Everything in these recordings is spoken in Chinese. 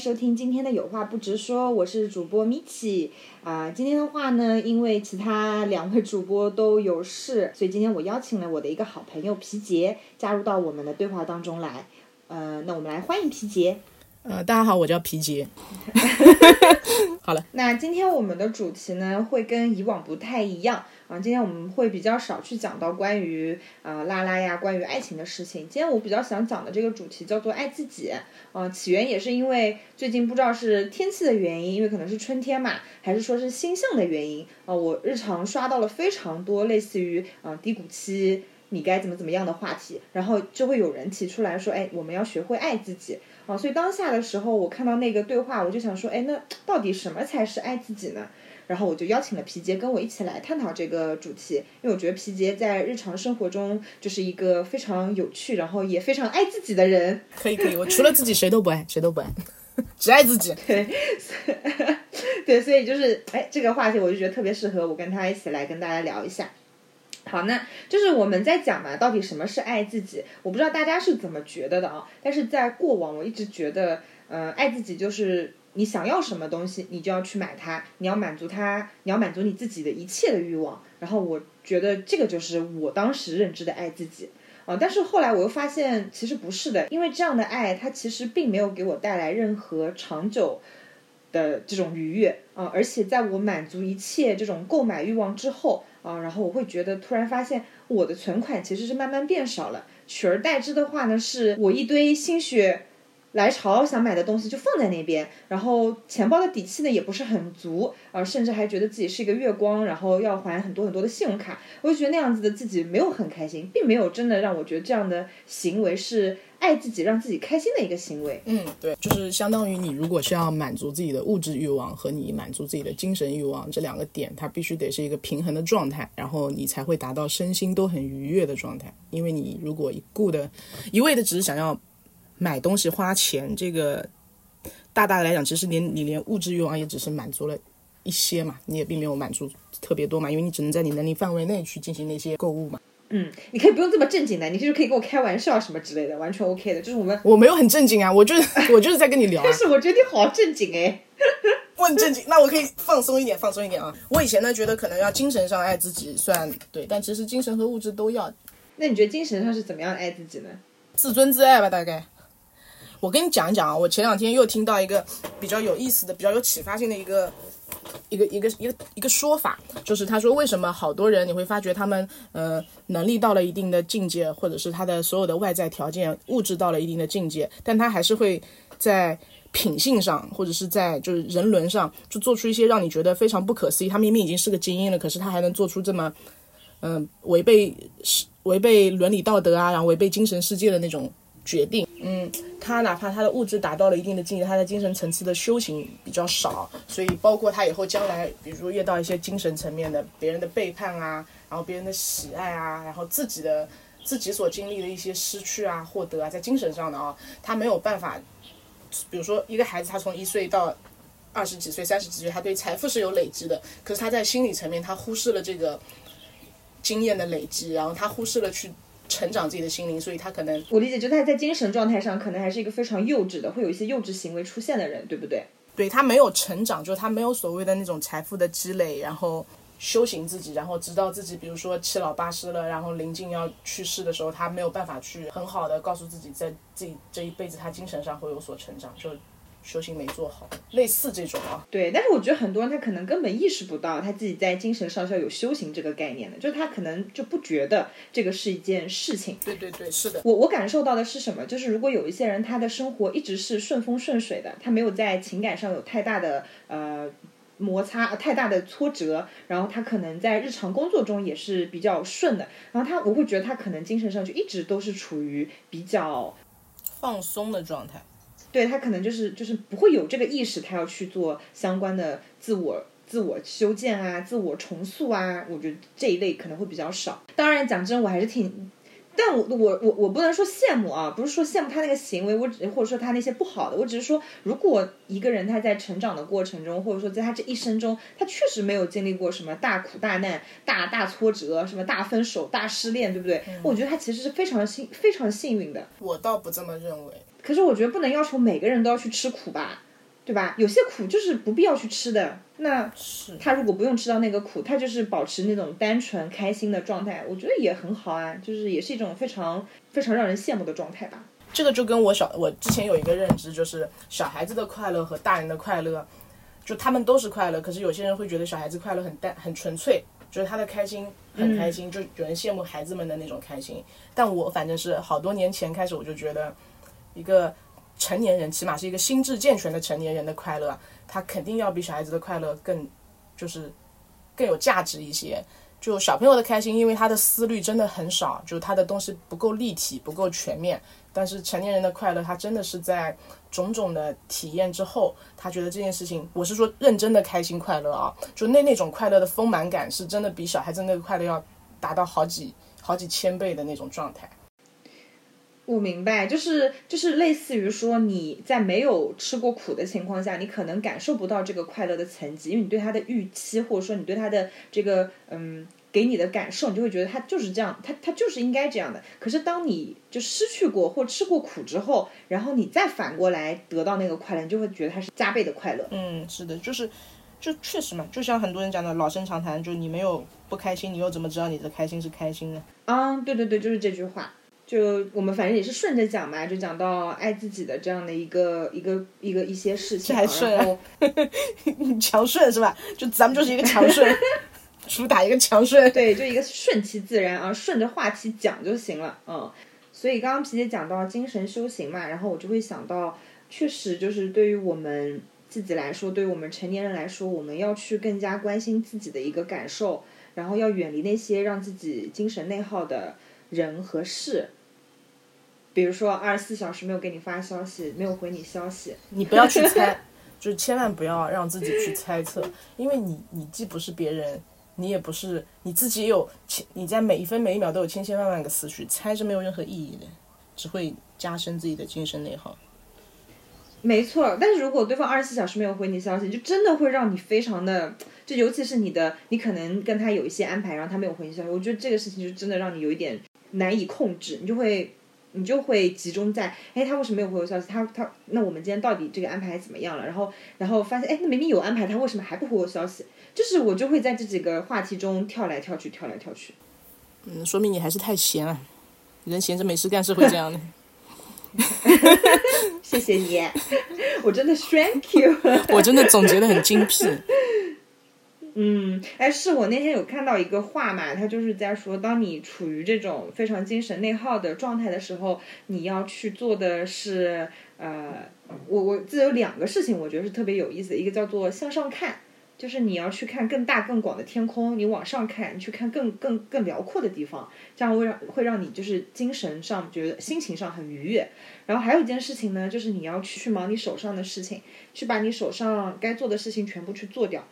收听今天的有话不直说，我是主播米奇啊。今天的话呢，因为其他两位主播都有事，所以今天我邀请了我的一个好朋友皮杰加入到我们的对话当中来。呃，那我们来欢迎皮杰。呃，大家好，我叫皮杰。好了，那今天我们的主题呢，会跟以往不太一样啊。今天我们会比较少去讲到关于啊拉拉呀，关于爱情的事情。今天我比较想讲的这个主题叫做爱自己。啊，起源也是因为最近不知道是天气的原因，因为可能是春天嘛，还是说是星象的原因啊。我日常刷到了非常多类似于啊低谷期你该怎么怎么样的话题，然后就会有人提出来说，哎，我们要学会爱自己。啊，所以当下的时候，我看到那个对话，我就想说，哎，那到底什么才是爱自己呢？然后我就邀请了皮杰跟我一起来探讨这个主题，因为我觉得皮杰在日常生活中就是一个非常有趣，然后也非常爱自己的人。可以可以，我除了自己谁都不爱，谁都不爱，只爱自己。对，对，所以就是哎，这个话题我就觉得特别适合我跟他一起来跟大家聊一下。好，那就是我们在讲嘛，到底什么是爱自己？我不知道大家是怎么觉得的啊。但是在过往，我一直觉得，呃，爱自己就是你想要什么东西，你就要去买它，你要满足它，你要满足你自己的一切的欲望。然后我觉得这个就是我当时认知的爱自己啊。但是后来我又发现，其实不是的，因为这样的爱，它其实并没有给我带来任何长久的这种愉悦啊。而且在我满足一切这种购买欲望之后。啊，然后我会觉得突然发现我的存款其实是慢慢变少了，取而代之的话呢，是我一堆心血来潮想买的东西就放在那边，然后钱包的底气呢也不是很足，啊，甚至还觉得自己是一个月光，然后要还很多很多的信用卡，我就觉得那样子的自己没有很开心，并没有真的让我觉得这样的行为是。爱自己，让自己开心的一个行为。嗯，对，就是相当于你如果是要满足自己的物质欲望和你满足自己的精神欲望这两个点，它必须得是一个平衡的状态，然后你才会达到身心都很愉悦的状态。因为你如果一顾的一味的只是想要买东西花钱，这个大大的来讲，其实连你连物质欲望也只是满足了一些嘛，你也并没有满足特别多嘛，因为你只能在你能力范围内去进行那些购物嘛。嗯，你可以不用这么正经的，你就是可以跟我开玩笑什么之类的，完全 OK 的。就是我们我没有很正经啊，我就是 我就是在跟你聊。但是我觉得你好正经哎，我很正经，那我可以放松一点，放松一点啊。我以前呢觉得可能要精神上爱自己算对，但其实精神和物质都要。那你觉得精神上是怎么样爱自己呢？自尊自爱吧，大概。我跟你讲一讲啊，我前两天又听到一个比较有意思的、比较有启发性的一个。一个一个一个一个说法，就是他说为什么好多人你会发觉他们呃能力到了一定的境界，或者是他的所有的外在条件物质到了一定的境界，但他还是会在品性上或者是在就是人伦上就做出一些让你觉得非常不可思议。他明明已经是个精英了，可是他还能做出这么嗯违背违背伦理道德啊，然后违背精神世界的那种决定。嗯，他哪怕他的物质达到了一定的境界，他的精神层次的修行比较少，所以包括他以后将来，比如说遇到一些精神层面的别人的背叛啊，然后别人的喜爱啊，然后自己的自己所经历的一些失去啊、获得啊，在精神上的啊，他没有办法，比如说一个孩子，他从一岁到二十几岁、三十几岁，他对财富是有累积的，可是他在心理层面，他忽视了这个经验的累积，然后他忽视了去。成长自己的心灵，所以他可能我理解，就他在精神状态上可能还是一个非常幼稚的，会有一些幼稚行为出现的人，对不对？对他没有成长，就是他没有所谓的那种财富的积累，然后修行自己，然后直到自己比如说七老八十了，然后临近要去世的时候，他没有办法去很好的告诉自己，在自己这一辈子他精神上会有所成长，就。修行没做好，类似这种啊。对，但是我觉得很多人他可能根本意识不到他自己在精神上是要有修行这个概念的，就是他可能就不觉得这个是一件事情。对对对，是的。我我感受到的是什么？就是如果有一些人他的生活一直是顺风顺水的，他没有在情感上有太大的呃摩擦、太大的挫折，然后他可能在日常工作中也是比较顺的，然后他我会觉得他可能精神上就一直都是处于比较放松的状态。对他可能就是就是不会有这个意识，他要去做相关的自我自我修建啊、自我重塑啊，我觉得这一类可能会比较少。当然，讲真，我还是挺，但我我我我不能说羡慕啊，不是说羡慕他那个行为，我只或者说他那些不好的，我只是说，如果一个人他在成长的过程中，或者说在他这一生中，他确实没有经历过什么大苦大难、大大挫折、什么大分手、大失恋，对不对？我觉得他其实是非常幸非常幸运的。我倒不这么认为。可是我觉得不能要求每个人都要去吃苦吧，对吧？有些苦就是不必要去吃的。那是他如果不用吃到那个苦，他就是保持那种单纯开心的状态，我觉得也很好啊，就是也是一种非常非常让人羡慕的状态吧。这个就跟我小我之前有一个认知，就是小孩子的快乐和大人的快乐，就他们都是快乐，可是有些人会觉得小孩子快乐很淡很纯粹，就是他的开心很开心，就有人羡慕孩子们的那种开心。但我反正是好多年前开始，我就觉得一个成年人，起码是一个心智健全的成年人的快乐，他肯定要比小孩子的快乐更就是更有价值一些。就小朋友的开心，因为他的思虑真的很少，就他的东西不够立体、不够全面。但是成年人的快乐，他真的是在种种的体验之后，他觉得这件事情，我是说认真的开心快乐啊，就那那种快乐的丰满感，是真的比小孩子那个快乐要达到好几好几千倍的那种状态。我明白，就是就是类似于说你在没有吃过苦的情况下，你可能感受不到这个快乐的层级，因为你对它的预期，或者说你对它的这个嗯给你的感受，你就会觉得它就是这样，它它就是应该这样的。可是当你就失去过或吃过苦之后，然后你再反过来得到那个快乐，你就会觉得它是加倍的快乐。嗯，是的，就是就确实嘛，就像很多人讲的老生常谈，就你没有不开心，你又怎么知道你的开心是开心呢？啊，对对对，就是这句话。就我们反正也是顺着讲嘛，就讲到爱自己的这样的一个一个一个一些事情，还顺然后 强顺是吧？就咱们就是一个强顺，主打一个强顺。对，就一个顺其自然啊，顺着话题讲就行了，嗯。所以刚刚皮姐讲到精神修行嘛，然后我就会想到，确实就是对于我们自己来说，对于我们成年人来说，我们要去更加关心自己的一个感受，然后要远离那些让自己精神内耗的人和事。比如说，二十四小时没有给你发消息，没有回你消息，你不要去猜，就是千万不要让自己去猜测，因为你你既不是别人，你也不是你自己，也有千你在每一分每一秒都有千千万万个思绪，猜是没有任何意义的，只会加深自己的精神内耗。没错，但是如果对方二十四小时没有回你消息，就真的会让你非常的，就尤其是你的，你可能跟他有一些安排，然后他没有回你消息，我觉得这个事情就真的让你有一点难以控制，你就会。你就会集中在，哎，他为什么没有回我消息？他他，那我们今天到底这个安排怎么样了？然后然后发现，哎，那明明有安排，他为什么还不回我消息？就是我就会在这几个话题中跳来跳去，跳来跳去。嗯，说明你还是太闲了，人闲着没事干是会这样的。谢谢你，我真的 thank you，我真的总结的很精辟。嗯，哎，是我那天有看到一个话嘛，他就是在说，当你处于这种非常精神内耗的状态的时候，你要去做的是，呃，我我这有两个事情，我觉得是特别有意思的，一个叫做向上看，就是你要去看更大更广的天空，你往上看，你去看更更更辽阔的地方，这样会让会让你就是精神上觉得心情上很愉悦。然后还有一件事情呢，就是你要去忙你手上的事情，去把你手上该做的事情全部去做掉。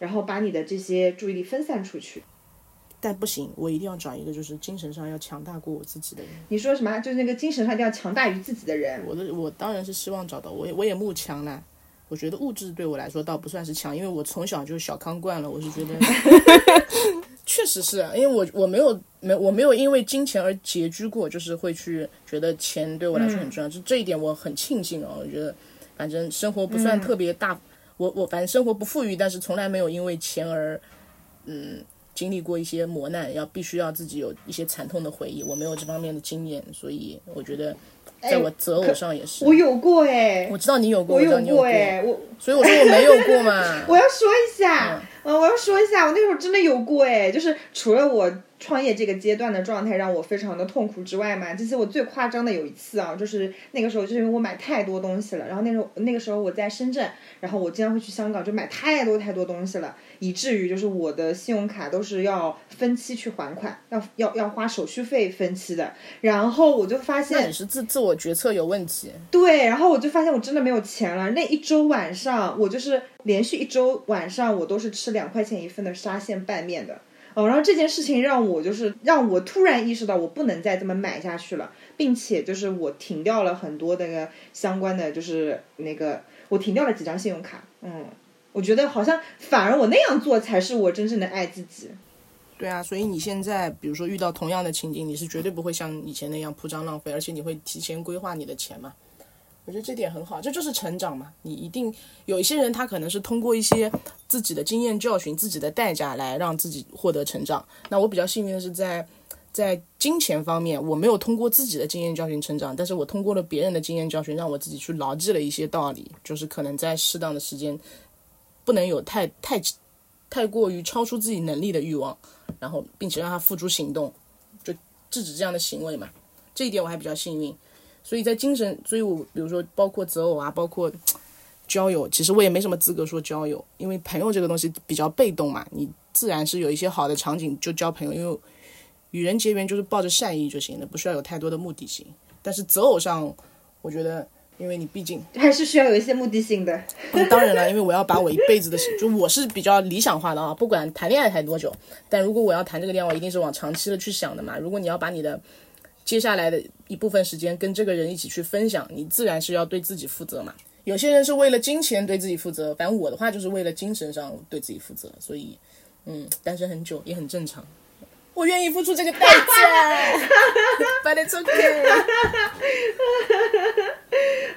然后把你的这些注意力分散出去，但不行，我一定要找一个就是精神上要强大过我自己的人。你说什么？就是那个精神上一定要强大于自己的人。我的我当然是希望找到我，我也慕强了。我觉得物质对我来说倒不算是强，因为我从小就小康惯了。我是觉得，确实是因为我我没有没我没有因为金钱而拮据过，就是会去觉得钱对我来说很重要。就这一点我很庆幸啊。我觉得反正生活不算特别大。我我反正生活不富裕，但是从来没有因为钱而，嗯，经历过一些磨难，要必须要自己有一些惨痛的回忆。我没有这方面的经验，所以我觉得，在我择偶上也是。我有过哎，我知道你有过，我有过哎，我所以我说我没有过嘛。我要说一下，嗯，我要说一下，我那时候真的有过哎，就是除了我。创业这个阶段的状态让我非常的痛苦之外嘛，这是我最夸张的有一次啊，就是那个时候就是因为我买太多东西了，然后那时候那个时候我在深圳，然后我经常会去香港，就买太多太多东西了，以至于就是我的信用卡都是要分期去还款，要要要花手续费分期的，然后我就发现你是自我决策有问题，对，然后我就发现我真的没有钱了，那一周晚上我就是连续一周晚上我都是吃两块钱一份的沙县拌面的。哦，然后这件事情让我就是让我突然意识到我不能再这么买下去了，并且就是我停掉了很多那个相关的，就是那个我停掉了几张信用卡。嗯，我觉得好像反而我那样做才是我真正的爱自己。对啊，所以你现在比如说遇到同样的情景，你是绝对不会像以前那样铺张浪费，而且你会提前规划你的钱嘛？我觉得这点很好，这就是成长嘛。你一定有一些人，他可能是通过一些自己的经验教训、自己的代价来让自己获得成长。那我比较幸运的是在在金钱方面，我没有通过自己的经验教训成长，但是我通过了别人的经验教训，让我自己去牢记了一些道理，就是可能在适当的时间，不能有太太太过于超出自己能力的欲望，然后并且让他付诸行动，就制止这样的行为嘛。这一点我还比较幸运。所以在精神，所以我比如说包括择偶啊，包括交友，其实我也没什么资格说交友，因为朋友这个东西比较被动嘛，你自然是有一些好的场景就交朋友，因为与人结缘就是抱着善意就行了，不需要有太多的目的性。但是择偶上，我觉得，因为你毕竟 还是需要有一些目的性的。当然了，因为我要把我一辈子的，就我是比较理想化的啊，不管谈恋爱谈多久，但如果我要谈这个恋爱，我一定是往长期的去想的嘛。如果你要把你的接下来的一部分时间跟这个人一起去分享，你自然是要对自己负责嘛。有些人是为了金钱对自己负责，反正我的话就是为了精神上对自己负责。所以，嗯，单身很久也很正常。我愿意付出这个代价，But it's okay。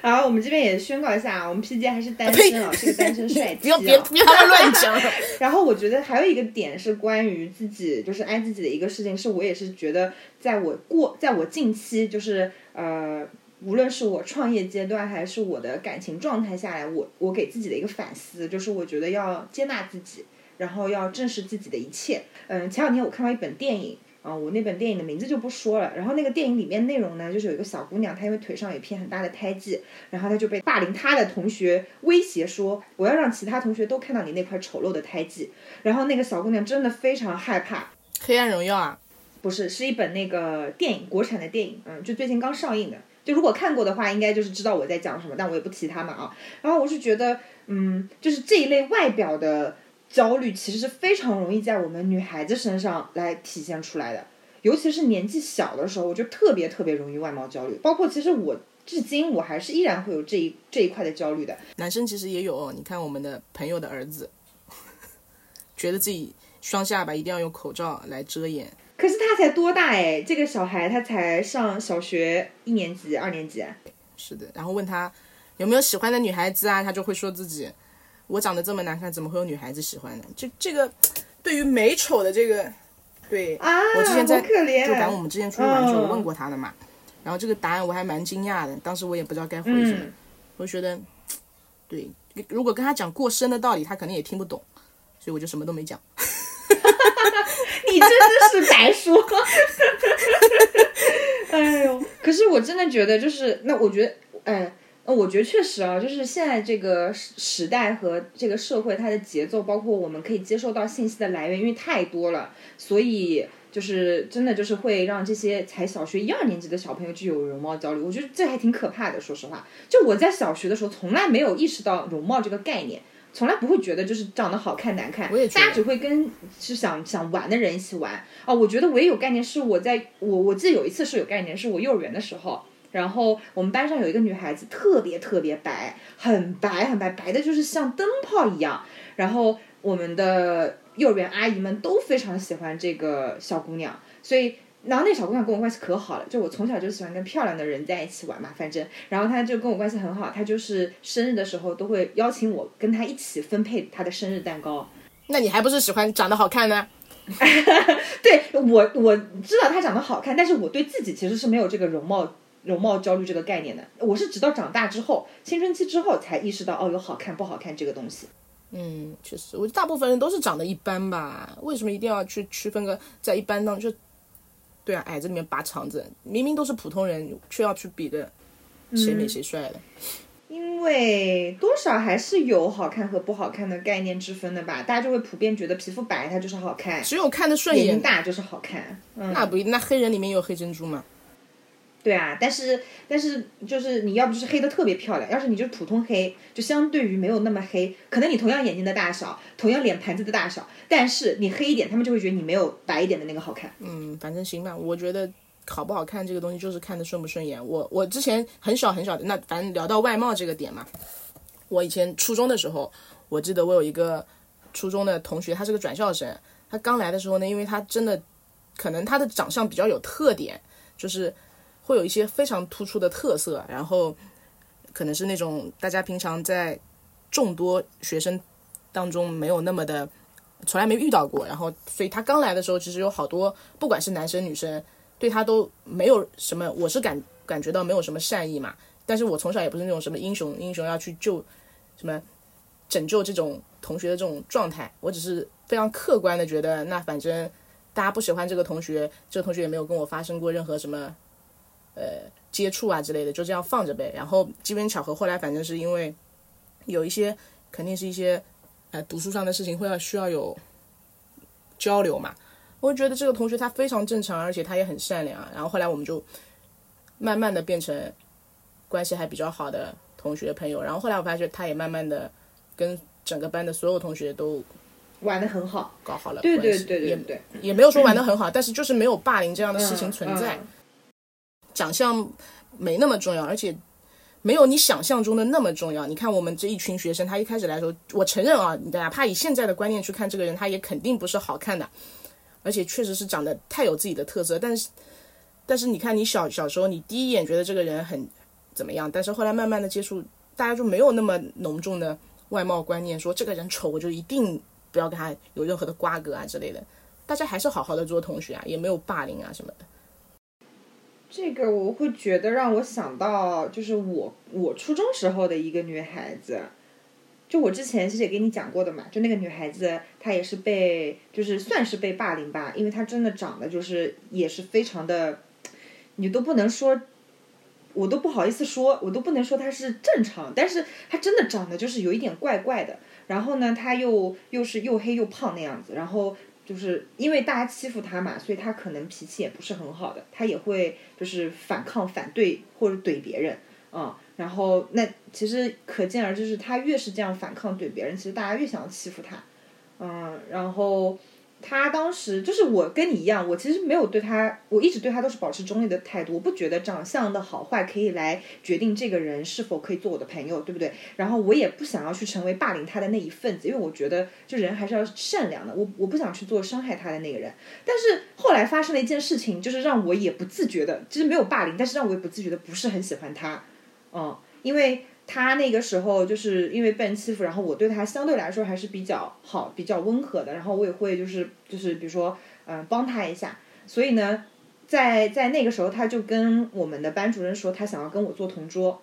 好，我们这边也宣告一下啊，我们 P J 还是单身啊，是个单身帅气。不要别不要乱讲。然后我觉得还有一个点是关于自己，就是爱自己的一个事情，是我也是觉得，在我过，在我近期，就是呃，无论是我创业阶段，还是我的感情状态下来，我我给自己的一个反思，就是我觉得要接纳自己，然后要正视自己的一切。嗯，前两天我看到一本电影。啊，我那本电影的名字就不说了。然后那个电影里面内容呢，就是有一个小姑娘，她因为腿上有一片很大的胎记，然后她就被霸凌她的同学威胁说，我要让其他同学都看到你那块丑陋的胎记。然后那个小姑娘真的非常害怕。黑暗荣耀啊？不是，是一本那个电影，国产的电影，嗯，就最近刚上映的。就如果看过的话，应该就是知道我在讲什么，但我也不提他们啊。然后我是觉得，嗯，就是这一类外表的。焦虑其实是非常容易在我们女孩子身上来体现出来的，尤其是年纪小的时候，我就特别特别容易外貌焦虑。包括其实我至今我还是依然会有这一这一块的焦虑的。男生其实也有，你看我们的朋友的儿子，觉得自己双下巴一定要用口罩来遮掩。可是他才多大哎？这个小孩他才上小学一年级、二年级。是的，然后问他有没有喜欢的女孩子啊，他就会说自己。我长得这么难看，怎么会有女孩子喜欢呢？这这个，对于美丑的这个，对，啊我之前在就赶我们之前出去玩的时候问过他的嘛，然后这个答案我还蛮惊讶的，当时我也不知道该回什么，我觉得，对，如果跟他讲过深的道理，他肯定也听不懂，所以我就什么都没讲。你真的是白说，哎呦！可是我真的觉得，就是那我觉得，哎。呃，我觉得确实啊，就是现在这个时时代和这个社会，它的节奏，包括我们可以接受到信息的来源，因为太多了，所以就是真的就是会让这些才小学一二年级的小朋友就有容貌焦虑。我觉得这还挺可怕的，说实话。就我在小学的时候，从来没有意识到容貌这个概念，从来不会觉得就是长得好看难看，大家只会跟是想想玩的人一起玩。哦，我觉得我也有概念是我在我我记得有一次是有概念，是我幼儿园的时候。然后我们班上有一个女孩子，特别特别白，很白很白，白的就是像灯泡一样。然后我们的幼儿园阿姨们都非常喜欢这个小姑娘，所以然后那小姑娘跟我关系可好了，就我从小就喜欢跟漂亮的人在一起玩嘛，反正然后她就跟我关系很好，她就是生日的时候都会邀请我跟她一起分配她的生日蛋糕。那你还不是喜欢长得好看呢？对我我知道她长得好看，但是我对自己其实是没有这个容貌。容貌焦虑这个概念的，我是直到长大之后，青春期之后才意识到，哦，有好看不好看这个东西。嗯，确实，我觉得大部分人都是长得一般吧，为什么一定要去区分个在一般当中？就对啊，矮子里面拔长子，明明都是普通人，却要去比的谁美谁帅的。因为多少还是有好看和不好看的概念之分的吧，大家就会普遍觉得皮肤白它就是好看，只有看得顺眼，眼睛大就是好看。那不一定，那黑人里面有黑珍珠吗？对啊，但是但是就是你要不就是黑的特别漂亮，要是你就普通黑，就相对于没有那么黑，可能你同样眼睛的大小，同样脸盘子的大小，但是你黑一点，他们就会觉得你没有白一点的那个好看。嗯，反正行吧，我觉得好不好看这个东西就是看的顺不顺眼。我我之前很小很小的，那反正聊到外貌这个点嘛，我以前初中的时候，我记得我有一个初中的同学，他是个转校生，他刚来的时候呢，因为他真的可能他的长相比较有特点，就是。会有一些非常突出的特色，然后可能是那种大家平常在众多学生当中没有那么的，从来没遇到过。然后，所以他刚来的时候，其实有好多，不管是男生女生，对他都没有什么，我是感感觉到没有什么善意嘛。但是我从小也不是那种什么英雄英雄要去救什么拯救这种同学的这种状态，我只是非常客观的觉得，那反正大家不喜欢这个同学，这个同学也没有跟我发生过任何什么呃接触啊之类的，就这样放着呗。然后机缘巧合，后来反正是因为有一些肯定是一些呃读书上的事情会要需要有交流嘛，我觉得这个同学他非常正常，而且他也很善良。然后后来我们就慢慢的变成。关系还比较好的同学朋友，然后后来我发现他也慢慢的跟整个班的所有同学都玩的很好，搞好了对对对对对，也没有说玩的很好，但是就是没有霸凌这样的事情存在。长相没那么重要，而且没有你想象中的那么重要。你看我们这一群学生，他一开始来说，我承认啊，哪怕以现在的观念去看这个人，他也肯定不是好看的，而且确实是长得太有自己的特色。但是但是你看你小小时候，你第一眼觉得这个人很。怎么样？但是后来慢慢的接触，大家就没有那么浓重的外貌观念，说这个人丑我就一定不要跟他有任何的瓜葛啊之类的。大家还是好好的做同学啊，也没有霸凌啊什么的。这个我会觉得让我想到，就是我我初中时候的一个女孩子，就我之前其实也跟你讲过的嘛，就那个女孩子她也是被就是算是被霸凌吧，因为她真的长得就是也是非常的，你都不能说。我都不好意思说，我都不能说她是正常，但是她真的长得就是有一点怪怪的。然后呢，她又又是又黑又胖那样子。然后就是因为大家欺负他嘛，所以他可能脾气也不是很好的，他也会就是反抗、反对或者怼别人嗯。然后那其实可见而知，是他越是这样反抗怼别人，其实大家越想要欺负他。嗯，然后。他当时就是我跟你一样，我其实没有对他，我一直对他都是保持中立的态度。我不觉得长相的好坏可以来决定这个人是否可以做我的朋友，对不对？然后我也不想要去成为霸凌他的那一份子，因为我觉得就人还是要善良的。我我不想去做伤害他的那个人。但是后来发生了一件事情，就是让我也不自觉的，其实没有霸凌，但是让我也不自觉的不是很喜欢他，嗯，因为。他那个时候就是因为被人欺负，然后我对他相对来说还是比较好、比较温和的，然后我也会就是就是比如说嗯帮他一下，所以呢，在在那个时候他就跟我们的班主任说他想要跟我做同桌，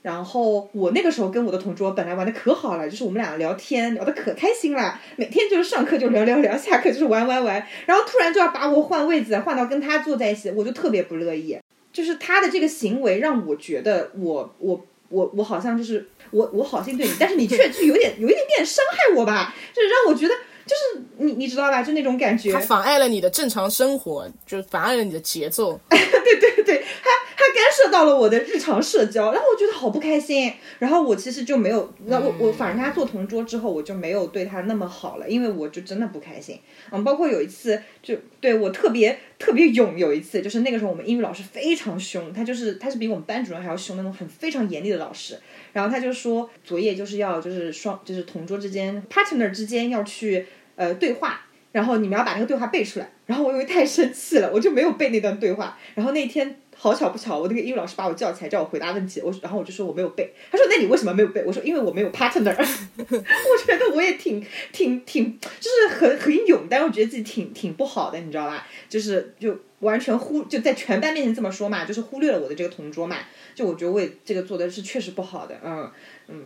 然后我那个时候跟我的同桌本来玩的可好了，就是我们俩聊天聊的可开心了，每天就是上课就聊聊聊，下课就是玩玩玩，然后突然就要把我换位子换到跟他坐在一起，我就特别不乐意，就是他的这个行为让我觉得我我。我我好像就是我我好心对你，但是你却就有点有一点点伤害我吧，就是让我觉得就是你你知道吧，就那种感觉。他妨碍了你的正常生活，就妨碍了你的节奏。对对对，他他干涉到了我的日常社交，然后我觉得好不开心。然后我其实就没有，那我我反正跟他做同桌之后，我就没有对他那么好了，因为我就真的不开心。嗯，包括有一次就对我特别特别勇，有一次就是那个时候我们英语老师非常凶，他就是他是比我们班主任还要凶那种很非常严厉的老师。然后他就说作业就是要就是双就是同桌之间 partner 之间要去呃对话。然后你们要把那个对话背出来，然后我因为太生气了，我就没有背那段对话。然后那天好巧不巧，我那个英语老师把我叫起来，叫我回答问题。我然后我就说我没有背。他说那你为什么没有背？我说因为我没有 partner。我觉得我也挺挺挺，就是很很勇，但我觉得自己挺挺不好的，你知道吧？就是就完全忽就在全班面前这么说嘛，就是忽略了我的这个同桌嘛。就我觉得我也这个做的是确实不好的，嗯。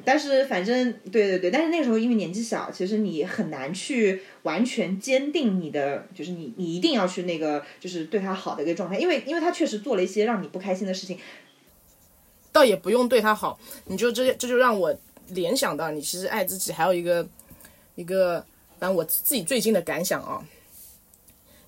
但是反正对对对，但是那个时候因为年纪小，其实你很难去完全坚定你的，就是你你一定要去那个，就是对他好的一个状态，因为因为他确实做了一些让你不开心的事情，倒也不用对他好，你就这这就让我联想到你其实爱自己还有一个一个，反正我自己最近的感想啊。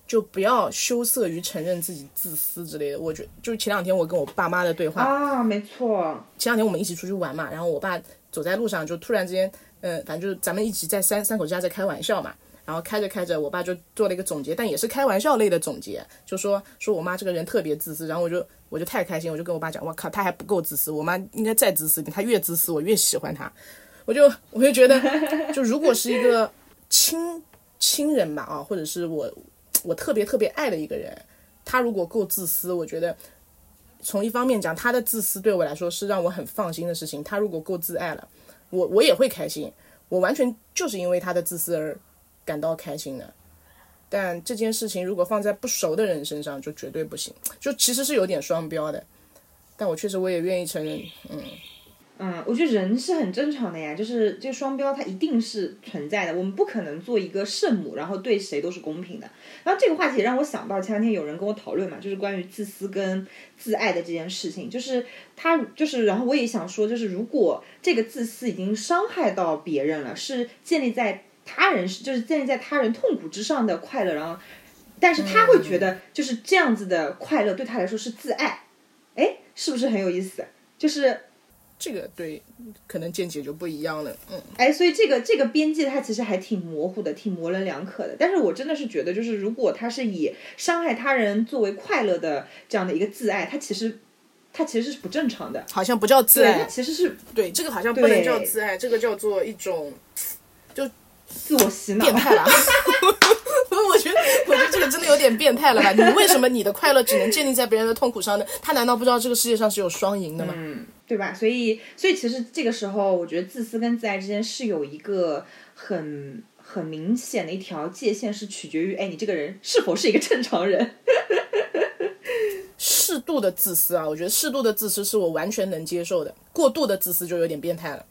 就不要羞涩于承认自己自私之类的。我觉就是前两天我跟我爸妈的对话啊，没错。前两天我们一起出去玩嘛，然后我爸走在路上就突然之间，嗯，反正就是咱们一起在三三口之家在开玩笑嘛。然后开着开着，我爸就做了一个总结，但也是开玩笑类的总结，就说说我妈这个人特别自私。然后我就我就太开心，我就跟我爸讲，我靠，她还不够自私，我妈应该再自私点，她越自私我越喜欢她。我就我就觉得，就如果是一个 亲亲人吧啊，或者是我。我特别特别爱的一个人，他如果够自私，我觉得从一方面讲，他的自私对我来说是让我很放心的事情。他如果够自爱了，我我也会开心。我完全就是因为他的自私而感到开心的。但这件事情如果放在不熟的人身上，就绝对不行。就其实是有点双标的。但我确实我也愿意承认，嗯。嗯，我觉得人是很正常的呀，就是这个双标它一定是存在的，我们不可能做一个圣母，然后对谁都是公平的。然后这个话题也让我想到前两天有人跟我讨论嘛，就是关于自私跟自爱的这件事情，就是他就是，然后我也想说，就是如果这个自私已经伤害到别人了，是建立在他人就是建立在他人痛苦之上的快乐，然后，但是他会觉得就是这样子的快乐对他来说是自爱，哎，是不是很有意思？就是。这个对，可能见解就不一样了，嗯，哎，所以这个这个边界它其实还挺模糊的，挺模棱两可的。但是我真的是觉得，就是如果他是以伤害他人作为快乐的这样的一个自爱，他其实他其实是不正常的，好像不叫自爱，其实是对这个好像不能叫自爱，这个叫做一种就自我洗脑，变态了。真的有点变态了吧？你为什么你的快乐只能建立在别人的痛苦上呢？他难道不知道这个世界上是有双赢的吗？嗯。对吧？所以，所以其实这个时候，我觉得自私跟自爱之间是有一个很很明显的一条界限，是取决于哎，你这个人是否是一个正常人。适度的自私啊，我觉得适度的自私是我完全能接受的，过度的自私就有点变态了。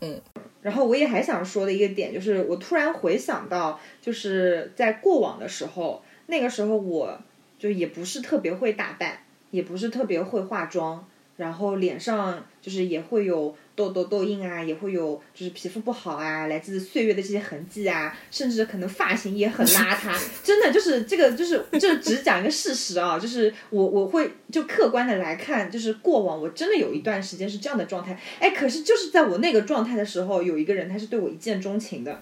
嗯，然后我也还想说的一个点就是，我突然回想到，就是在过往的时候，那个时候我就也不是特别会打扮，也不是特别会化妆。然后脸上就是也会有痘痘痘印啊，也会有就是皮肤不好啊，来自岁月的这些痕迹啊，甚至可能发型也很邋遢，真的就是这个就是就只讲一个事实啊，就是我我会就客观的来看，就是过往我真的有一段时间是这样的状态，哎，可是就是在我那个状态的时候，有一个人他是对我一见钟情的，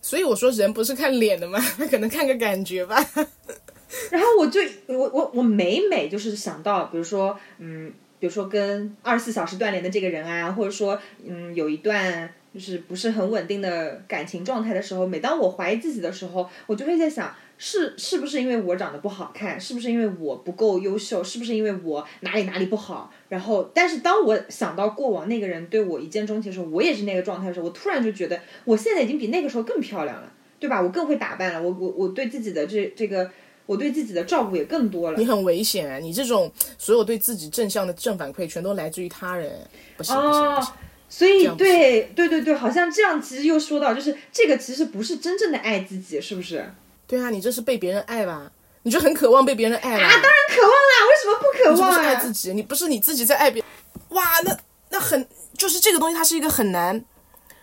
所以我说人不是看脸的吗？他 可能看个感觉吧。然后我就我我我每每就是想到，比如说嗯。比如说跟二十四小时断联的这个人啊，或者说嗯有一段就是不是很稳定的感情状态的时候，每当我怀疑自己的时候，我就会在想，是是不是因为我长得不好看，是不是因为我不够优秀，是不是因为我哪里哪里不好？然后，但是当我想到过往那个人对我一见钟情的时候，我也是那个状态的时候，我突然就觉得我现在已经比那个时候更漂亮了，对吧？我更会打扮了，我我我对自己的这这个。我对自己的照顾也更多了。你很危险啊！你这种所有对自己正向的正反馈，全都来自于他人，不行不行不行。所以，对对对对，好像这样，其实又说到，就是这个其实不是真正的爱自己，是不是？对啊，你这是被别人爱吧？你就很渴望被别人爱啊？当然渴望啦！为什么不渴望？不是爱自己，你不是你自己在爱别哇，那那很就是这个东西，它是一个很难。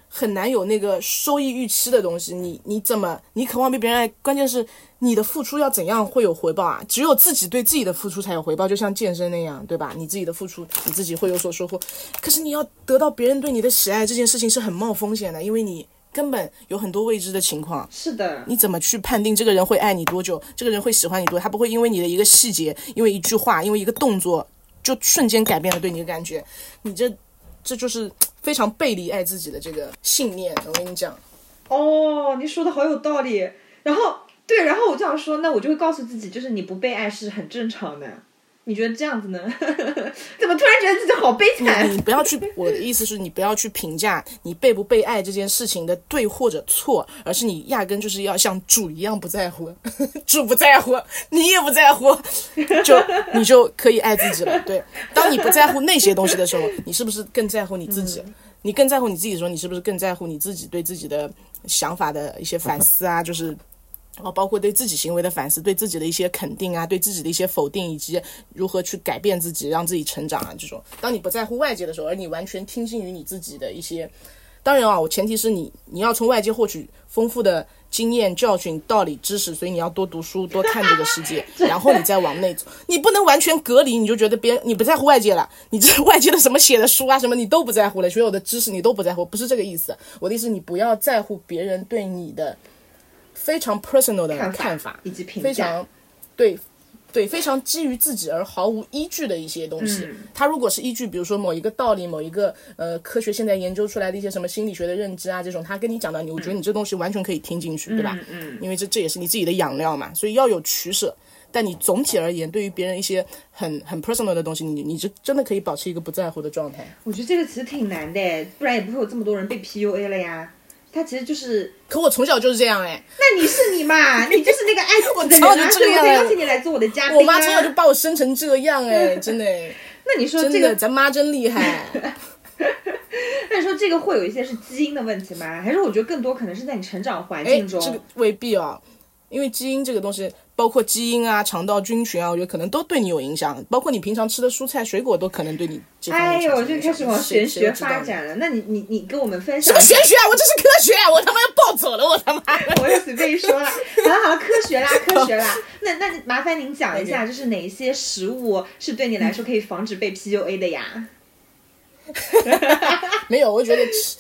很难有那个收益预期的东西，你你怎么你渴望被别人爱？关键是你的付出要怎样会有回报啊？只有自己对自己的付出才有回报，就像健身那样，对吧？你自己的付出，你自己会有所收获。可是你要得到别人对你的喜爱，这件事情是很冒风险的，因为你根本有很多未知的情况。是的，你怎么去判定这个人会爱你多久？这个人会喜欢你多？他不会因为你的一个细节，因为一句话，因为一个动作，就瞬间改变了对你的感觉？你这。这就是非常背离爱自己的这个信念，我跟你讲。哦，你说的好有道理。然后，对，然后我就想说，那我就会告诉自己，就是你不被爱是很正常的。你觉得这样子呢？怎么突然觉得自己好悲惨？你不要去，我的意思是你不要去评价你被不被爱这件事情的对或者错，而是你压根就是要像主一样不在乎，主不在乎，你也不在乎，就你就可以爱自己了。对，当你不在乎那些东西的时候，你是不是更在乎你自己？你更在乎你自己的时候，你是不是更在乎你自己对自己的想法的一些反思啊？就是。然后包括对自己行为的反思，对自己的一些肯定啊，对自己的一些否定，以及如何去改变自己，让自己成长啊，这种。当你不在乎外界的时候，而你完全听信于你自己的一些，当然啊，我前提是你你要从外界获取丰富的经验、教训、道理、知识，所以你要多读书，多看这个世界，然后你再往内走。你不能完全隔离，你就觉得别人你不在乎外界了，你这 外界的什么写的书啊什么你都不在乎了，所有的知识你都不在乎，不是这个意思。我的意思，你不要在乎别人对你的。非常 personal 的看法以及评价，非常对对，非常基于自己而毫无依据的一些东西。它如果是依据，比如说某一个道理、某一个呃科学现在研究出来的一些什么心理学的认知啊，这种他跟你讲到你，我觉得你这东西完全可以听进去，对吧？嗯，因为这这也是你自己的养料嘛，所以要有取舍。但你总体而言，对于别人一些很很 personal 的东西，你你就真的可以保持一个不在乎的状态。我觉得这个其实挺难的，不然也不会有这么多人被 PUA 了呀。他其实就是，可我从小就是这样哎，那你是你嘛？你就是那个爱自己的人啊，我从小就所以我才这样邀请你来做我的嘉宾啊。我妈从小就把我生成这样哎，真的哎，那你说，这个，咱妈真厉害。那你说这个会有一些是基因的问题吗？还是我觉得更多可能是在你成长环哎，境中？这个未必哦，因为基因这个东西，包括基因啊、肠道菌群啊，我觉得可能都对你有影响，包括你平常吃的蔬菜水果都可能对你哎呦，产生影响就开始往玄学发展了。那你你你跟我们分什享什么玄学啊？我这是科学，我他妈要暴走了，我他妈！我就随便一说了。好了好了，科学啦科学啦。那那麻烦您讲一下，就是哪一些食物是对你来说可以防止被 PUA 的呀？没有，我觉得吃，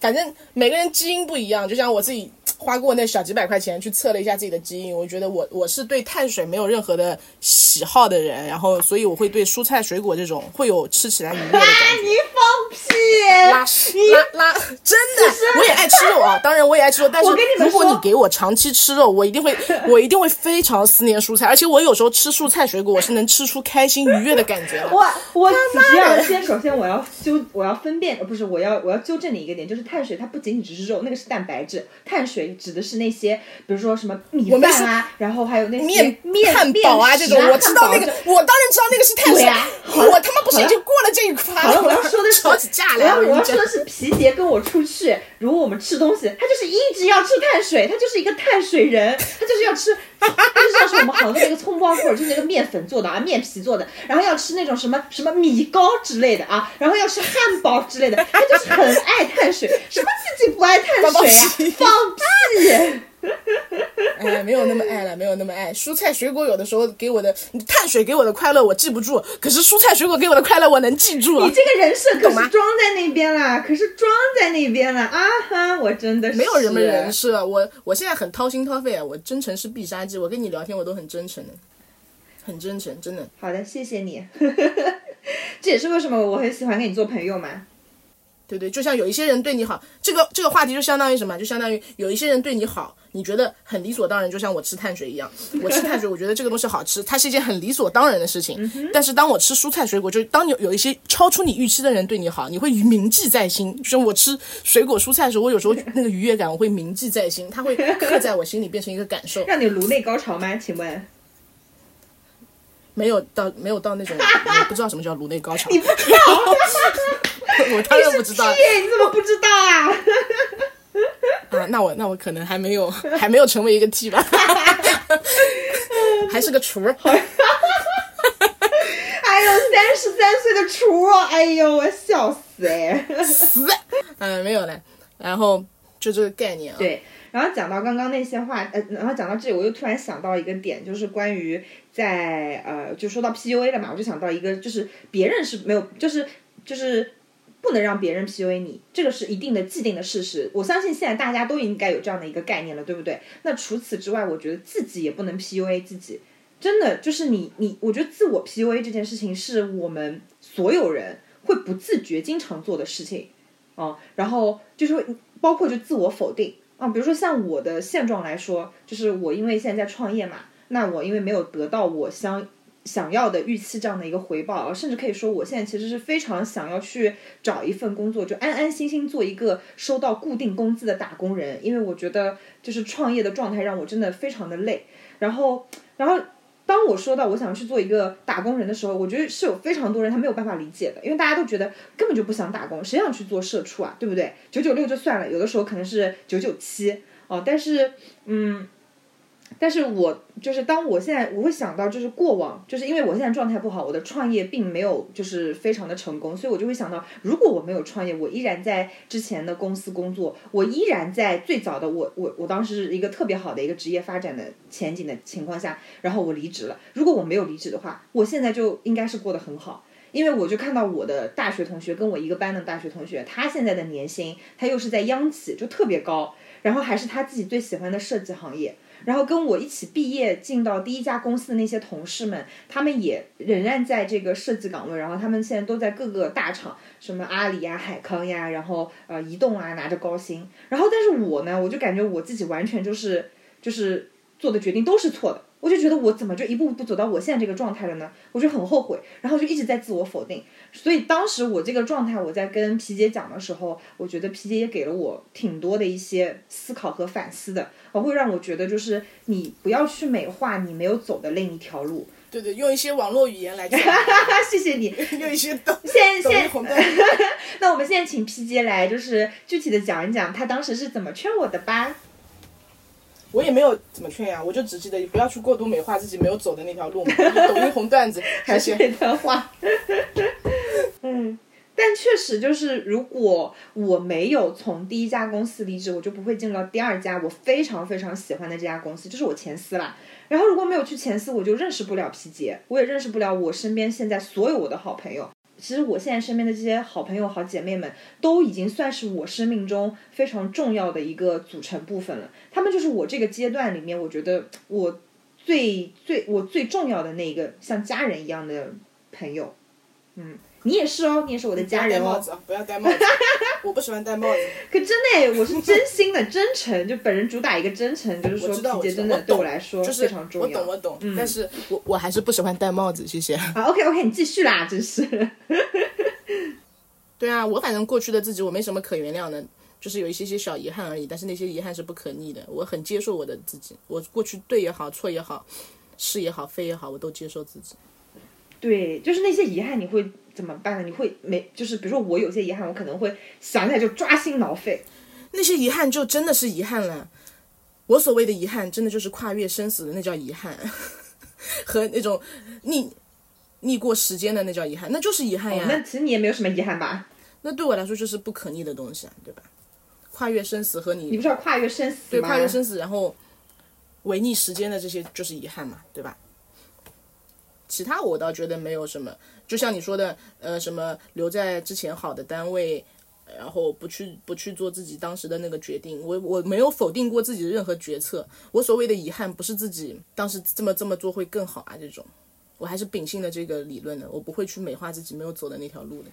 反正每个人基因不一样，就像我自己花过那小几百块钱去测了一下自己的基因，我觉得我我是对碳水没有任何的喜好的人，然后所以我会对蔬菜水果这种会有吃起来愉悦的感觉。你放屁！拉屎拉拉，真的，我也爱吃肉啊，当然我也爱吃肉，但是如果你给我长期吃肉，我一定会，我一定会非常思念蔬菜，而且我有时候吃蔬菜水果，我是能吃出开心愉悦的感觉的。我我只要先，首先我要纠，我要分辨，呃，不是，我要我要纠正你一个点，就是碳水它不仅仅只是肉，那个是蛋白质，碳水指的是那些，比如说什么米饭啊，然后还有那些面面汉堡啊，这种我知道那个，我当然知道那个是碳水啊我他妈不是已经过了这一关好了，我要说的是，吵起架我。要我要说的是皮杰跟我出去，如果我们吃东西，他就是一直要吃碳水，他就是一个碳水人，他就是要吃，他 就是要吃我们杭州那个葱包棍儿，就是那个面粉做的啊，面皮做的，然后要吃那种什么什么米糕之类的啊，然后要吃汉堡之类的，他就是很爱碳水，什么自己不爱碳水啊？放屁！哎，没有那么爱了，没有那么爱。蔬菜水果有的时候给我的碳水给我的快乐我记不住，可是蔬菜水果给我的快乐我能记住。你这个人设可是装在那边了，可是装在那边了啊哈！我真的是没有什么人设，我我现在很掏心掏肺啊，我真诚是必杀技，我跟你聊天我都很真诚的，很真诚，真的。好的，谢谢你。这也是为什么我很喜欢跟你做朋友嘛。对对，就像有一些人对你好，这个这个话题就相当于什么？就相当于有一些人对你好，你觉得很理所当然，就像我吃碳水一样。我吃碳水，我觉得这个东西好吃，它是一件很理所当然的事情。但是当我吃蔬菜水果，就是当你有一些超出你预期的人对你好，你会铭记在心。就是我吃水果蔬菜的时候，我有时候那个愉悦感，我会铭记在心，它会刻在我心里，变成一个感受。让你颅内高潮吗？请问？没有到没有到那种，我不知道什么叫颅内高潮。你不知道？我当然不知道耶，你怎么不知道啊？啊，那我那我可能还没有还没有成为一个 T 吧，还是个雏儿。哎呦，三十三岁的厨，哎呦，我笑死哎！死嗯，没有嘞。然后就这个概念啊，对，然后讲到刚刚那些话，呃，然后讲到这里，我又突然想到一个点，就是关于在呃，就说到 PUA 了嘛，我就想到一个，就是别人是没有，就是就是不能让别人 PUA 你，这个是一定的既定的事实。我相信现在大家都应该有这样的一个概念了，对不对？那除此之外，我觉得自己也不能 PUA 自己。真的就是你你，我觉得自我 PUA 这件事情是我们所有人会不自觉经常做的事情。啊，然后就是包括就自我否定啊，比如说像我的现状来说，就是我因为现在在创业嘛，那我因为没有得到我相想要的预期这样的一个回报，甚至可以说我现在其实是非常想要去找一份工作，就安安心心做一个收到固定工资的打工人，因为我觉得就是创业的状态让我真的非常的累，然后然后。当我说到我想去做一个打工人的时候，我觉得是有非常多人他没有办法理解的，因为大家都觉得根本就不想打工，谁想去做社畜啊，对不对？九九六就算了，有的时候可能是九九七哦，但是嗯。但是我就是当我现在我会想到，就是过往，就是因为我现在状态不好，我的创业并没有就是非常的成功，所以我就会想到，如果我没有创业，我依然在之前的公司工作，我依然在最早的我我我当时是一个特别好的一个职业发展的前景的情况下，然后我离职了。如果我没有离职的话，我现在就应该是过得很好。因为我就看到我的大学同学跟我一个班的大学同学，他现在的年薪，他又是在央企，就特别高，然后还是他自己最喜欢的设计行业。然后跟我一起毕业进到第一家公司的那些同事们，他们也仍然在这个设计岗位，然后他们现在都在各个大厂，什么阿里呀、海康呀，然后呃移动啊，拿着高薪。然后但是我呢，我就感觉我自己完全就是就是做的决定都是错的。我就觉得我怎么就一步步走到我现在这个状态了呢？我就很后悔，然后就一直在自我否定。所以当时我这个状态，我在跟皮姐讲的时候，我觉得皮姐也给了我挺多的一些思考和反思的，我会让我觉得就是你不要去美化你没有走的另一条路。对对，用一些网络语言来讲，谢谢你。用一些抖现现抖音红。那我们现在请皮姐来，就是具体的讲一讲她当时是怎么劝我的吧。我也没有怎么劝呀，我就只记得不要去过度美化自己没有走的那条路嘛。就抖音红段子，还是那段话。嗯，但确实就是，如果我没有从第一家公司离职，我就不会进入到第二家我非常非常喜欢的这家公司，就是我前司啦。然后如果没有去前司，我就认识不了皮杰，我也认识不了我身边现在所有我的好朋友。其实我现在身边的这些好朋友、好姐妹们，都已经算是我生命中非常重要的一个组成部分了。他们就是我这个阶段里面，我觉得我最最我最重要的那一个像家人一样的朋友。嗯，你也是哦，你也是我的家人哦。不要戴帽子 我不喜欢戴帽子。可真的耶，我是真心的、真诚，就本人主打一个真诚，就是说我知道，皮杰我知道我懂真的对我来说就是非常重要。我懂，我懂，但是我我还是不喜欢戴帽子，谢谢。啊，OK OK，你继续啦，真是。对啊，我反正过去的自己我没什么可原谅的，就是有一些些小遗憾而已。但是那些遗憾是不可逆的，我很接受我的自己。我过去对也好，错也好，是也好，非也好，我都接受自己。对，就是那些遗憾，你会怎么办呢？你会没，就是比如说我有些遗憾，我可能会想起来就抓心挠肺。那些遗憾就真的是遗憾了。我所谓的遗憾，真的就是跨越生死的那叫遗憾，和那种逆逆过时间的那叫遗憾，那就是遗憾呀。那其实你也没有什么遗憾吧？那对我来说就是不可逆的东西啊，对吧？跨越生死和你你不是要跨越生死对吗？跨越生死，然后违逆时间的这些就是遗憾嘛，对吧？其他我倒觉得没有什么，就像你说的，呃，什么留在之前好的单位，然后不去不去做自己当时的那个决定，我我没有否定过自己的任何决策。我所谓的遗憾，不是自己当时这么这么做会更好啊这种，我还是秉性的这个理论的，我不会去美化自己没有走的那条路的。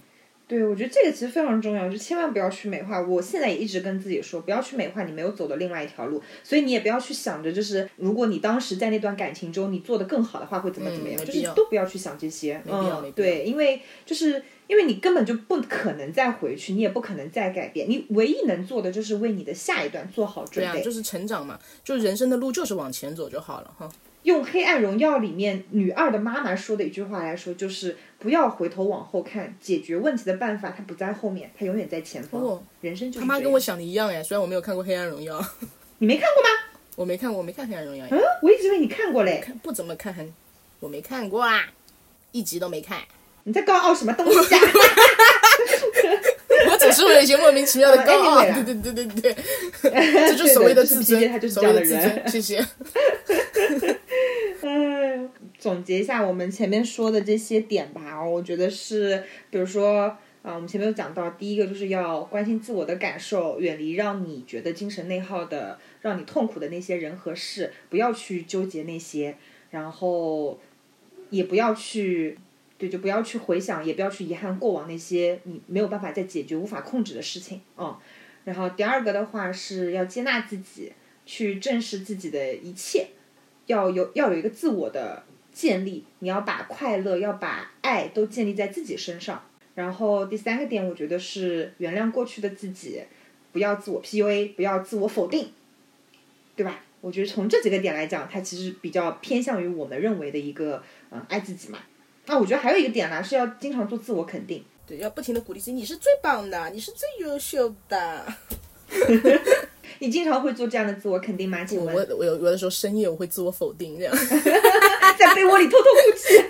对，我觉得这个其实非常重要，就千万不要去美化。我现在也一直跟自己说，不要去美化你没有走的另外一条路，所以你也不要去想着，就是如果你当时在那段感情中你做的更好的话，会怎么怎么样，就是都不要去想这些。没必要对，因为就是因为你根本就不可能再回去，你也不可能再改变，你唯一能做的就是为你的下一段做好准备。对啊，就是成长嘛，就人生的路就是往前走就好了哈。用《黑暗荣耀》里面女二的妈妈说的一句话来说，就是不要回头往后看，解决问题的办法它不在后面，它永远在前方。哦人生就是他妈跟我想的一样哎，虽然我没有看过《黑暗荣耀》，你没看过吗？我没看过，我没看《黑暗荣耀》嗯，我一直以为你看过嘞。看不怎么看，我没看过啊，一集都没看。你在高傲什么东西啊？我总是会有一些莫名其妙的 高傲对对对对对，这就是所谓的 自尊所谓的自这样的人尊，谢谢。嗯，总结一下我们前面说的这些点吧，我觉得是，比如说。啊，我们前面有讲到，第一个就是要关心自我的感受，远离让你觉得精神内耗的、让你痛苦的那些人和事，不要去纠结那些，然后也不要去，对，就不要去回想，也不要去遗憾过往那些你没有办法再解决、无法控制的事情。嗯，然后第二个的话是要接纳自己，去正视自己的一切，要有要有一个自我的建立，你要把快乐、要把爱都建立在自己身上。然后第三个点，我觉得是原谅过去的自己，不要自我 PUA，不要自我否定，对吧？我觉得从这几个点来讲，它其实比较偏向于我们认为的一个嗯爱自己嘛。那我觉得还有一个点呢，是要经常做自我肯定。对，要不停的鼓励自己，你是最棒的，你是最优秀的。你经常会做这样的自我肯定吗？请我问，我有有的时候深夜我会自我否定，这样 在被窝里偷偷哭泣。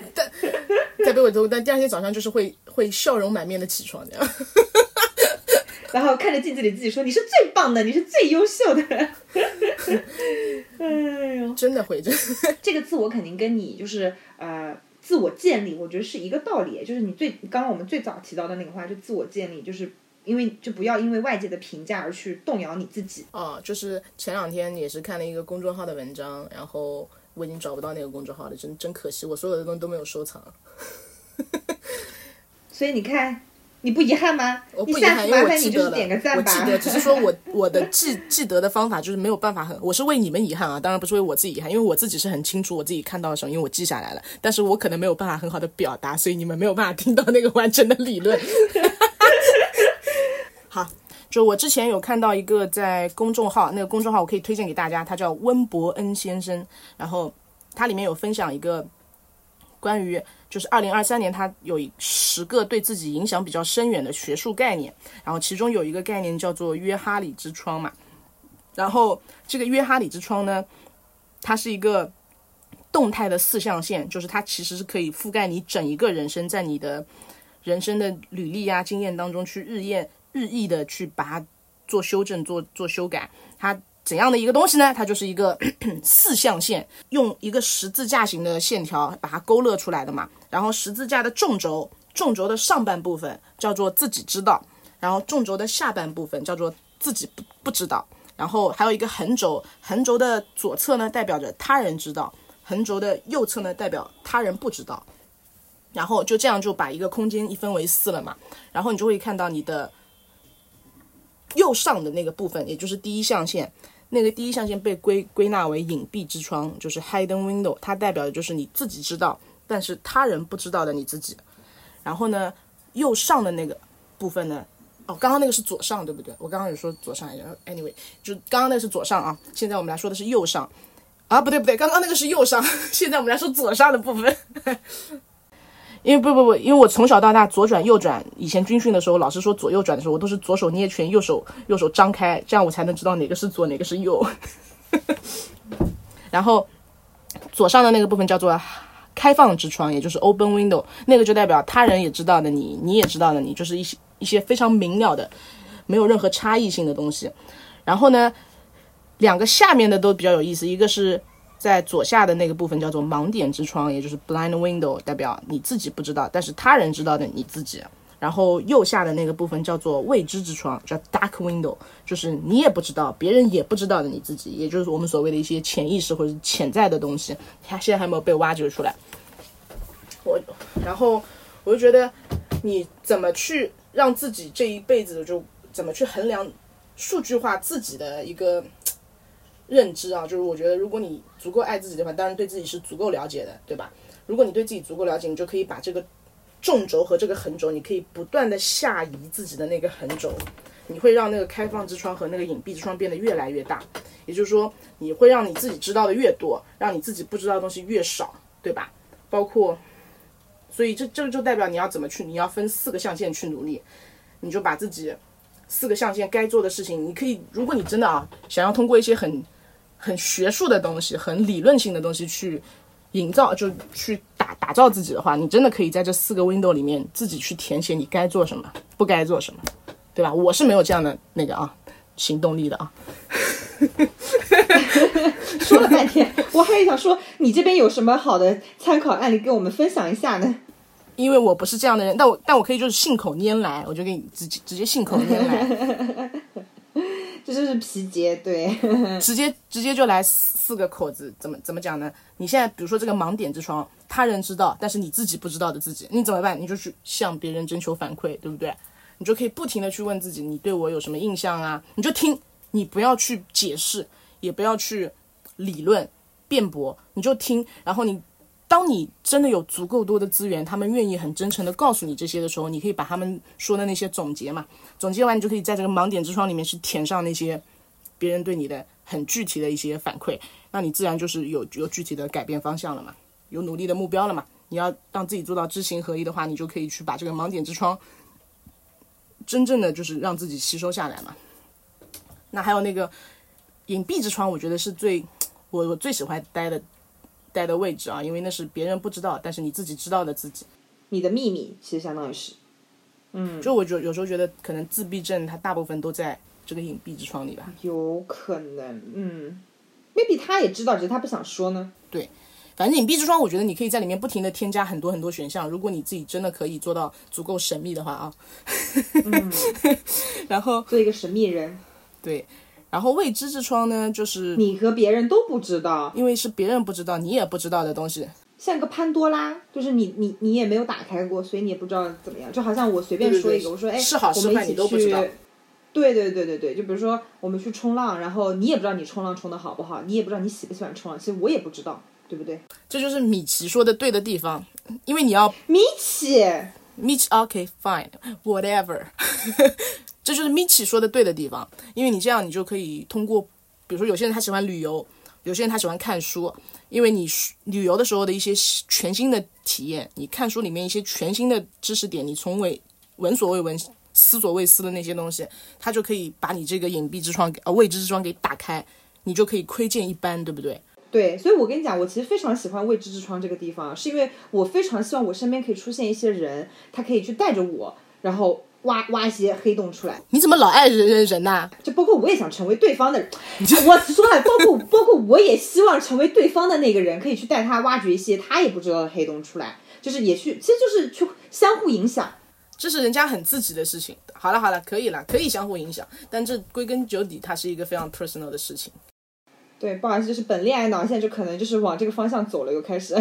在被我头，但第二天早上就是会会笑容满面的起床，这样。然后看着镜子里自己说：“你是最棒的，你是最优秀的。”哎呦，真的会，真的这个自我肯定跟你就是呃自我建立，我觉得是一个道理。就是你最刚刚我们最早提到的那个话，就自我建立，就是因为就不要因为外界的评价而去动摇你自己。哦，就是前两天也是看了一个公众号的文章，然后我已经找不到那个公众号了，真真可惜，我所有的东西都没有收藏。所以你看，你不遗憾吗？我不遗憾，麻烦你就是记得了，点个赞吧。我记得，只是说我 我的记记得的方法就是没有办法很，我是为你们遗憾啊，当然不是为我自己遗憾，因为我自己是很清楚我自己看到的时候，因为我记下来了，但是我可能没有办法很好的表达，所以你们没有办法听到那个完整的理论。好，就我之前有看到一个在公众号，那个公众号我可以推荐给大家，他叫温伯恩先生，然后他里面有分享一个关于就是二零二三年他有十个对自己影响比较深远的学术概念，然后其中有一个概念叫做约哈里之窗嘛，然后这个约哈里之窗呢，它是一个动态的四象限，就是它其实是可以覆盖你整一个人生，在你的人生的履历啊、经验当中去日验、日益的去把它做修正、做做修改。它怎样的一个东西呢？它就是一个 四象限，用一个十字架形的线条把它勾勒出来的嘛。然后十字架的纵轴，纵轴的上半部分叫做自己知道，然后纵轴的下半部分叫做自己不不知道。然后还有一个横轴，横轴的左侧呢代表着他人知道，横轴的右侧呢代表他人不知道。然后就这样就把一个空间一分为四了嘛。然后你就会看到你的右上的那个部分，也就是第一象限，那个第一象限被归归纳为隐蔽之窗，就是 hidden window，它代表的就是你自己知道，但是他人不知道的你自己。然后呢，右上的那个部分呢，哦，刚刚那个是左上，对不对？我刚刚有说左上，anyway，就刚刚那个是左上啊，现在我们来说的是右上。啊，不对不对，刚刚那个是右上，现在我们来说左上的部分。因为不不不，因为我从小到大左转右转，以前军训的时候，老师说左右转的时候，我都是左手捏拳，右手右手张开，这样我才能知道哪个是左，哪个是右。然后左上的那个部分叫做开放之窗，也就是 open window，那个就代表他人也知道的你，你也知道的你，就是一些一些非常明了的，没有任何差异性的东西。然后呢，两个下面的都比较有意思，一个是。在左下的那个部分叫做盲点之窗，也就是 blind window，代表你自己不知道，但是他人知道的你自己。然后右下的那个部分叫做未知之窗，叫 dark window，就是你也不知道，别人也不知道的你自己，也就是我们所谓的一些潜意识或者潜在的东西，它现在还没有被挖掘出来。我，然后我就觉得，你怎么去让自己这一辈子就怎么去衡量数据化自己的一个。认知啊，就是我觉得，如果你足够爱自己的话，当然对自己是足够了解的，对吧？如果你对自己足够了解，你就可以把这个纵轴和这个横轴，你可以不断的下移自己的那个横轴，你会让那个开放之窗和那个隐蔽之窗变得越来越大。也就是说，你会让你自己知道的越多，让你自己不知道的东西越少，对吧？包括，所以这这个就代表你要怎么去，你要分四个象限去努力，你就把自己四个象限该做的事情，你可以，如果你真的啊想要通过一些很很学术的东西，很理论性的东西去营造，就去打打造自己的话，你真的可以在这四个 window 里面自己去填写你该做什么，不该做什么，对吧？我是没有这样的那个啊行动力的啊。说了半天，我还想说，你这边有什么好的参考案例跟我们分享一下呢？因为我不是这样的人，但我但我可以就是信口拈来，我就给你直接直接信口拈来。这就是皮杰，对，直接直接就来四四个口子，怎么怎么讲呢？你现在比如说这个盲点之窗，他人知道，但是你自己不知道的自己，你怎么办？你就去向别人征求反馈，对不对？你就可以不停的去问自己，你对我有什么印象啊？你就听，你不要去解释，也不要去理论辩驳，你就听，然后你。当你真的有足够多的资源，他们愿意很真诚的告诉你这些的时候，你可以把他们说的那些总结嘛，总结完你就可以在这个盲点之窗里面去填上那些别人对你的很具体的一些反馈，那你自然就是有有具体的改变方向了嘛，有努力的目标了嘛。你要让自己做到知行合一的话，你就可以去把这个盲点之窗真正的就是让自己吸收下来嘛。那还有那个隐蔽之窗，我觉得是最我我最喜欢待的。待的位置啊，因为那是别人不知道，但是你自己知道的自己，你的秘密其实相当于是，嗯，就我觉有时候觉得可能自闭症它大部分都在这个隐蔽之窗里吧，有可能，嗯，maybe 他也知道，只是他不想说呢。对，反正隐蔽之窗，我觉得你可以在里面不停的添加很多很多选项，如果你自己真的可以做到足够神秘的话啊，嗯，然后做一个神秘人，对。然后未知之窗呢，就是你和别人都不知道，因为是别人不知道，你也不知道的东西。像个潘多拉，就是你你你也没有打开过，所以你也不知道怎么样。就好像我随便说一个，对对对我说哎，是好是坏你都不知道去。对对对对对，就比如说我们去冲浪，然后你也不知道你冲浪冲的好不好，你也不知道你喜不喜欢冲浪，其实我也不知道，对不对？这就是米奇说的对的地方，因为你要米奇，米奇 OK fine whatever，这就是米奇说的对的地方，因为你这样你就可以通过，比如说有些人他喜欢旅游，有些人他喜欢看书，因为你旅游的时候的一些全新的体验，你看书里面一些全新的知识点，你从未闻所未闻、思所未思的那些东西，他就可以把你这个隐蔽之窗给呃未知之窗给打开，你就可以窥见一斑，对不对？对，所以我跟你讲，我其实非常喜欢未知之窗这个地方，是因为我非常希望我身边可以出现一些人，他可以去带着我，然后挖挖一些黑洞出来。你怎么老爱人人人呐、就包括我也想成为对方的人，我说了，包括包括我也希望成为对方的那个人，可以去带他挖掘一些他也不知道的黑洞出来，就是也去，其实就是去相互影响。这是人家很自己的事情。好了好了，可以了，可以相互影响，但这归根究底，它是一个非常 personal 的事情。对，不好意思，就是本恋爱脑现在就可能就是往这个方向走了，又开始。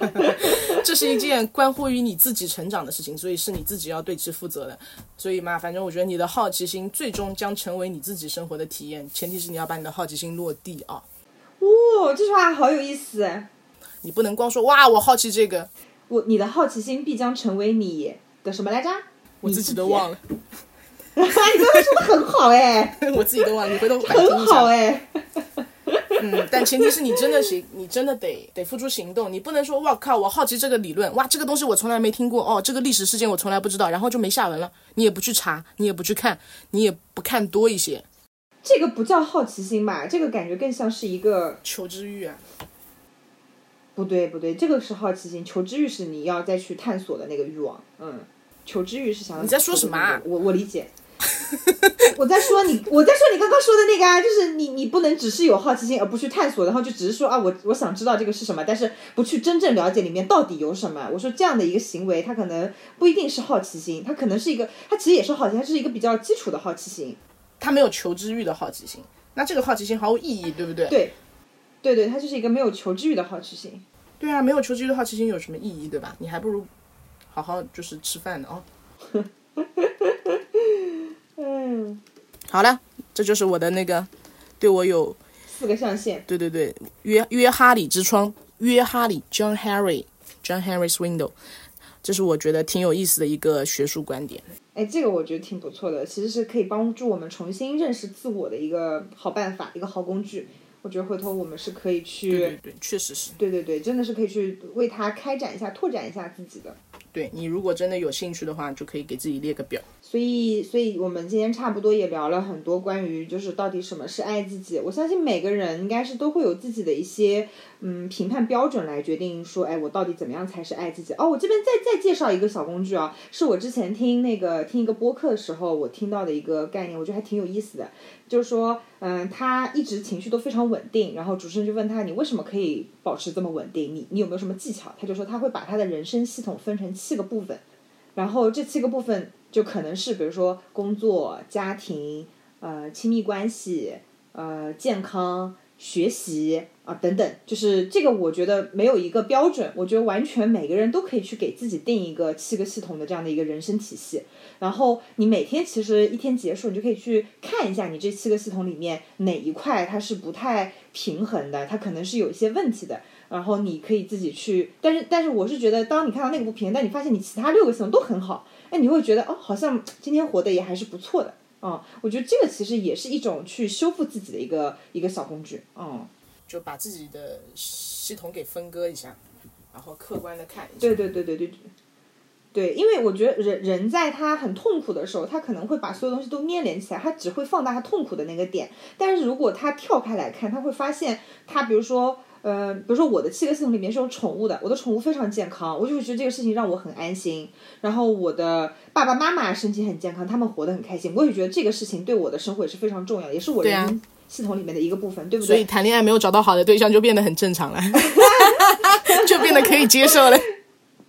这是一件关乎于你自己成长的事情，所以是你自己要对其负责的。所以嘛，反正我觉得你的好奇心最终将成为你自己生活的体验，前提是你要把你的好奇心落地啊！哇、这句话好有意思。你不能光说哇，我好奇这个，我你的好奇心必将成为你的什么来着？我自己都忘了。哇，你刚才说的很好哎，我自己都忘了，你回头很一下。好哎。嗯，但前提是你真的行，你真的得得付出行动，你不能说哇靠，我好奇这个理论，哇，这个东西我从来没听过，哦，这个历史事件我从来不知道，然后就没下文了，你也不去查，你也不去看，你也不看多一些，这个不叫好奇心吧？这个感觉更像是一个求知欲啊。不对不对，这个是好奇心，求知欲是你要再去探索的那个欲望。嗯，求知欲是想要你在说什么啊我我理解。我在说你，我在说你刚刚说的那个啊，就是你你不能只是有好奇心而不去探索，然后就只是说啊，我我想知道这个是什么，但是不去真正了解里面到底有什么。我说这样的一个行为，它可能不一定是好奇心，它可能是一个，它其实也是好奇，它是一个比较基础的好奇心。它没有求知欲的好奇心，那这个好奇心毫无意义，对不对？对，对对，它就是一个没有求知欲的好奇心。对啊，没有求知欲的好奇心有什么意义，对吧？你还不如好好就是吃饭呢哦。嗯，好了，这就是我的那个对我有四个象限。对对对约约哈里之窗，约哈里 John Harry John Harry's window，这是我觉得挺有意思的一个学术观点。哎，这个我觉得挺不错的，其实是可以帮助我们重新认识自我的一个好办法，一个好工具。我觉得回头我们是可以去，对对对，确实是。对对对，真的是可以去为它开展一下、拓展一下自己的。对你如果真的有兴趣的话，就可以给自己列个表。所以，所以我们今天差不多也聊了很多关于就是到底什么是爱自己。我相信每个人应该是都会有自己的一些嗯评判标准来决定说，哎，我到底怎么样才是爱自己？哦，我这边再再介绍一个小工具啊，是我之前听那个听一个播客的时候我听到的一个概念，我觉得还挺有意思的。就是说，嗯，他一直情绪都非常稳定，然后主持人就问他，你为什么可以保持这么稳定？你你有没有什么技巧？他就说他会把他的人生系统分成七个部分，然后这七个部分就可能是比如说工作、家庭、呃亲密关系、呃健康、学习啊等等，就是这个我觉得没有一个标准，我觉得完全每个人都可以去给自己定一个七个系统的这样的一个人生体系。然后你每天其实一天结束，你就可以去看一下你这七个系统里面哪一块它是不太平衡的，它可能是有一些问题的。然后你可以自己去，但是但是我是觉得，当你看到那个不平衡，但你发现你其他六个系统都很好，哎，你会觉得哦，好像今天活得也还是不错的。嗯，我觉得这个其实也是一种去修复自己的一个一个小工具。嗯，就把自己的系统给分割一下，然后客观的看一下。对对对对对。对，因为我觉得人人在他很痛苦的时候，他可能会把所有东西都粘连起来，他只会放大他痛苦的那个点。但是如果他跳开来看，他会发现，他比如说，呃，比如说我的七个系统里面是有宠物的，我的宠物非常健康，我就会觉得这个事情让我很安心。然后我的爸爸妈妈身体很健康，他们活得很开心，我也觉得这个事情对我的生活也是非常重要，也是我人生系统里面的一个部分，对不对所以？谈恋爱没有找到好的对象，就变得很正常了，就变得可以接受了。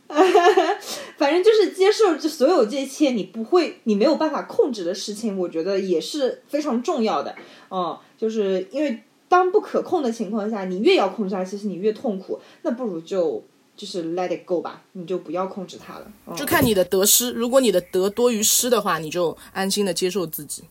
反正就是接受这所有这一切，你不会，你没有办法控制的事情，我觉得也是非常重要的。嗯，就是因为当不可控的情况下，你越要控制它，其实你越痛苦。那不如就就是 let it go 吧，你就不要控制它了。嗯就看你的得失。如果你的得多于失的话，你就安心的接受自己。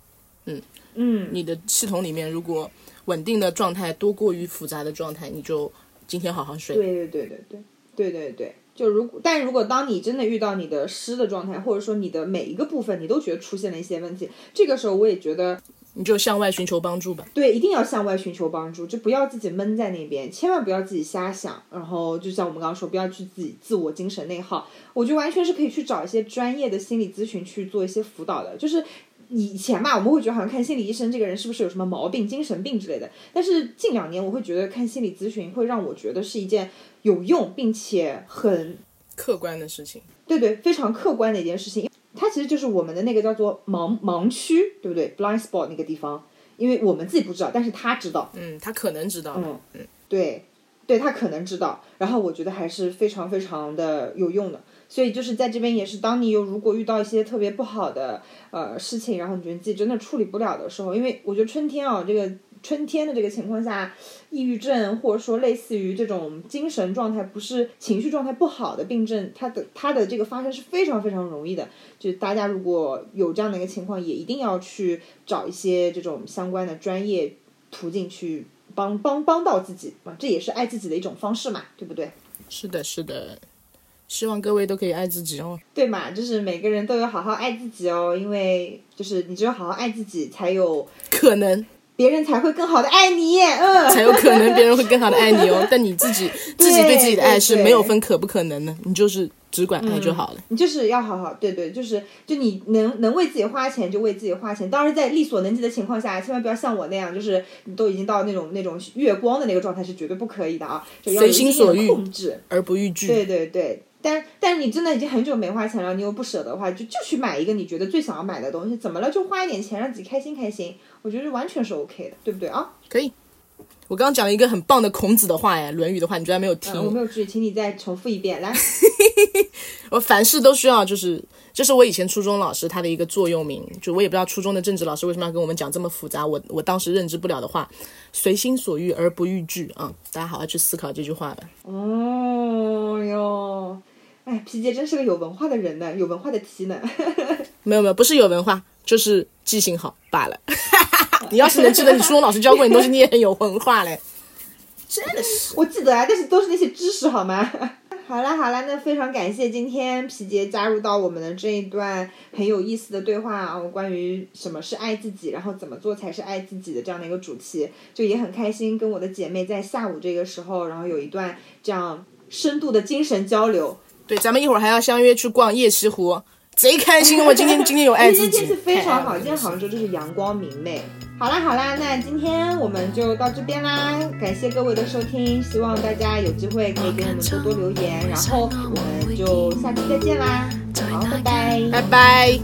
嗯，你的系统里面如果稳定的状态多过于复杂的状态，你就今天好好睡。对对对对对对对对。就如果，但如果当你真的遇到你的失的状态，或者说你的每一个部分你都觉得出现了一些问题，这个时候我也觉得你就向外寻求帮助吧。对，一定要向外寻求帮助，就不要自己闷在那边，千万不要自己瞎想。然后就像我们刚刚说，不要去自己自我精神内耗。我觉得完全是可以去找一些专业的心理咨询去做一些辅导的。就是以前嘛，我们会觉得好像看心理医生这个人是不是有什么毛病、精神病之类的。但是近两年，我会觉得看心理咨询会让我觉得是一件有用并且很客观的事情，对对，非常客观的一件事情。它其实就是我们的那个叫做盲盲区，对不对？blind spot 那个地方，因为我们自己不知道，但是他知道。嗯，他可能知道。嗯，对，对他可能知道。然后我觉得还是非常非常的有用的。所以就是在这边也是，当你有如果遇到一些特别不好的呃事情，然后你觉得自己真的处理不了的时候，因为我觉得春天啊，这个春天的这个情况下，抑郁症或者说类似于这种精神状态不是情绪状态不好的病症，它的它的这个发生是非常非常容易的。就大家如果有这样的一个情况，也一定要去找一些这种相关的专业途径去帮帮帮到自己嘛，这也是爱自己的一种方式嘛，对不对？是的，是的。希望各位都可以爱自己哦。对嘛，就是每个人都有好好爱自己哦，因为就是你只有好好爱自己，才有可能别人才会更好的爱你，嗯，才有可能别人会更好的爱你哦。但你自己自己对自己的爱是没有分可不可能的，你就是只管爱就好了。你就是要好好，对对，就是就你能能为自己花钱就为自己花钱，当然在力所能及的情况下，千万不要像我那样，就是你都已经到那种那种月光的那个状态是绝对不可以的啊，就要随心所欲控制而不逾矩。对对对。但但是你真的已经很久没花钱了，你又不舍得的话，就就去买一个你觉得最想要买的东西，怎么了？就花一点钱让自己开心开心，我觉得完全是 OK 的，对不对啊？可以。我刚刚讲了一个很棒的孔子的话哎，《论语》的话，你居然没有听？嗯、我没有注意，请你再重复一遍来。我凡事都需要，就是这是我以前初中老师他的一个座右铭，就我也不知道初中的政治老师为什么要跟我们讲这么复杂，我我当时认知不了的话，随心所欲而不逾矩啊！大家好好去思考这句话吧。哦哟。哎，皮杰真是个有文化的人呢，有文化的 T 呢。没有没有，不是有文化，就是记性好罢了。你要是能记得你初中老师教过你东西，你也很有文化嘞。真的是，我记得啊，但是都是那些知识好吗？好啦好啦，那非常感谢今天皮杰加入到我们的这一段很有意思的对话啊，关于什么是爱自己，然后怎么做才是爱自己的这样的一个主题，就也很开心跟我的姐妹在下午这个时候，然后有一段这样深度的精神交流。对，咱们一会儿还要相约去逛夜西湖，贼开心！我今天今天有爱自己。今天天气非常好，今天杭州 就是阳光明媚。好啦好啦，那今天我们就到这边啦，感谢各位的收听，希望大家有机会可以给我们多多留言，然后我们就下期再见啦，好，拜拜，拜拜。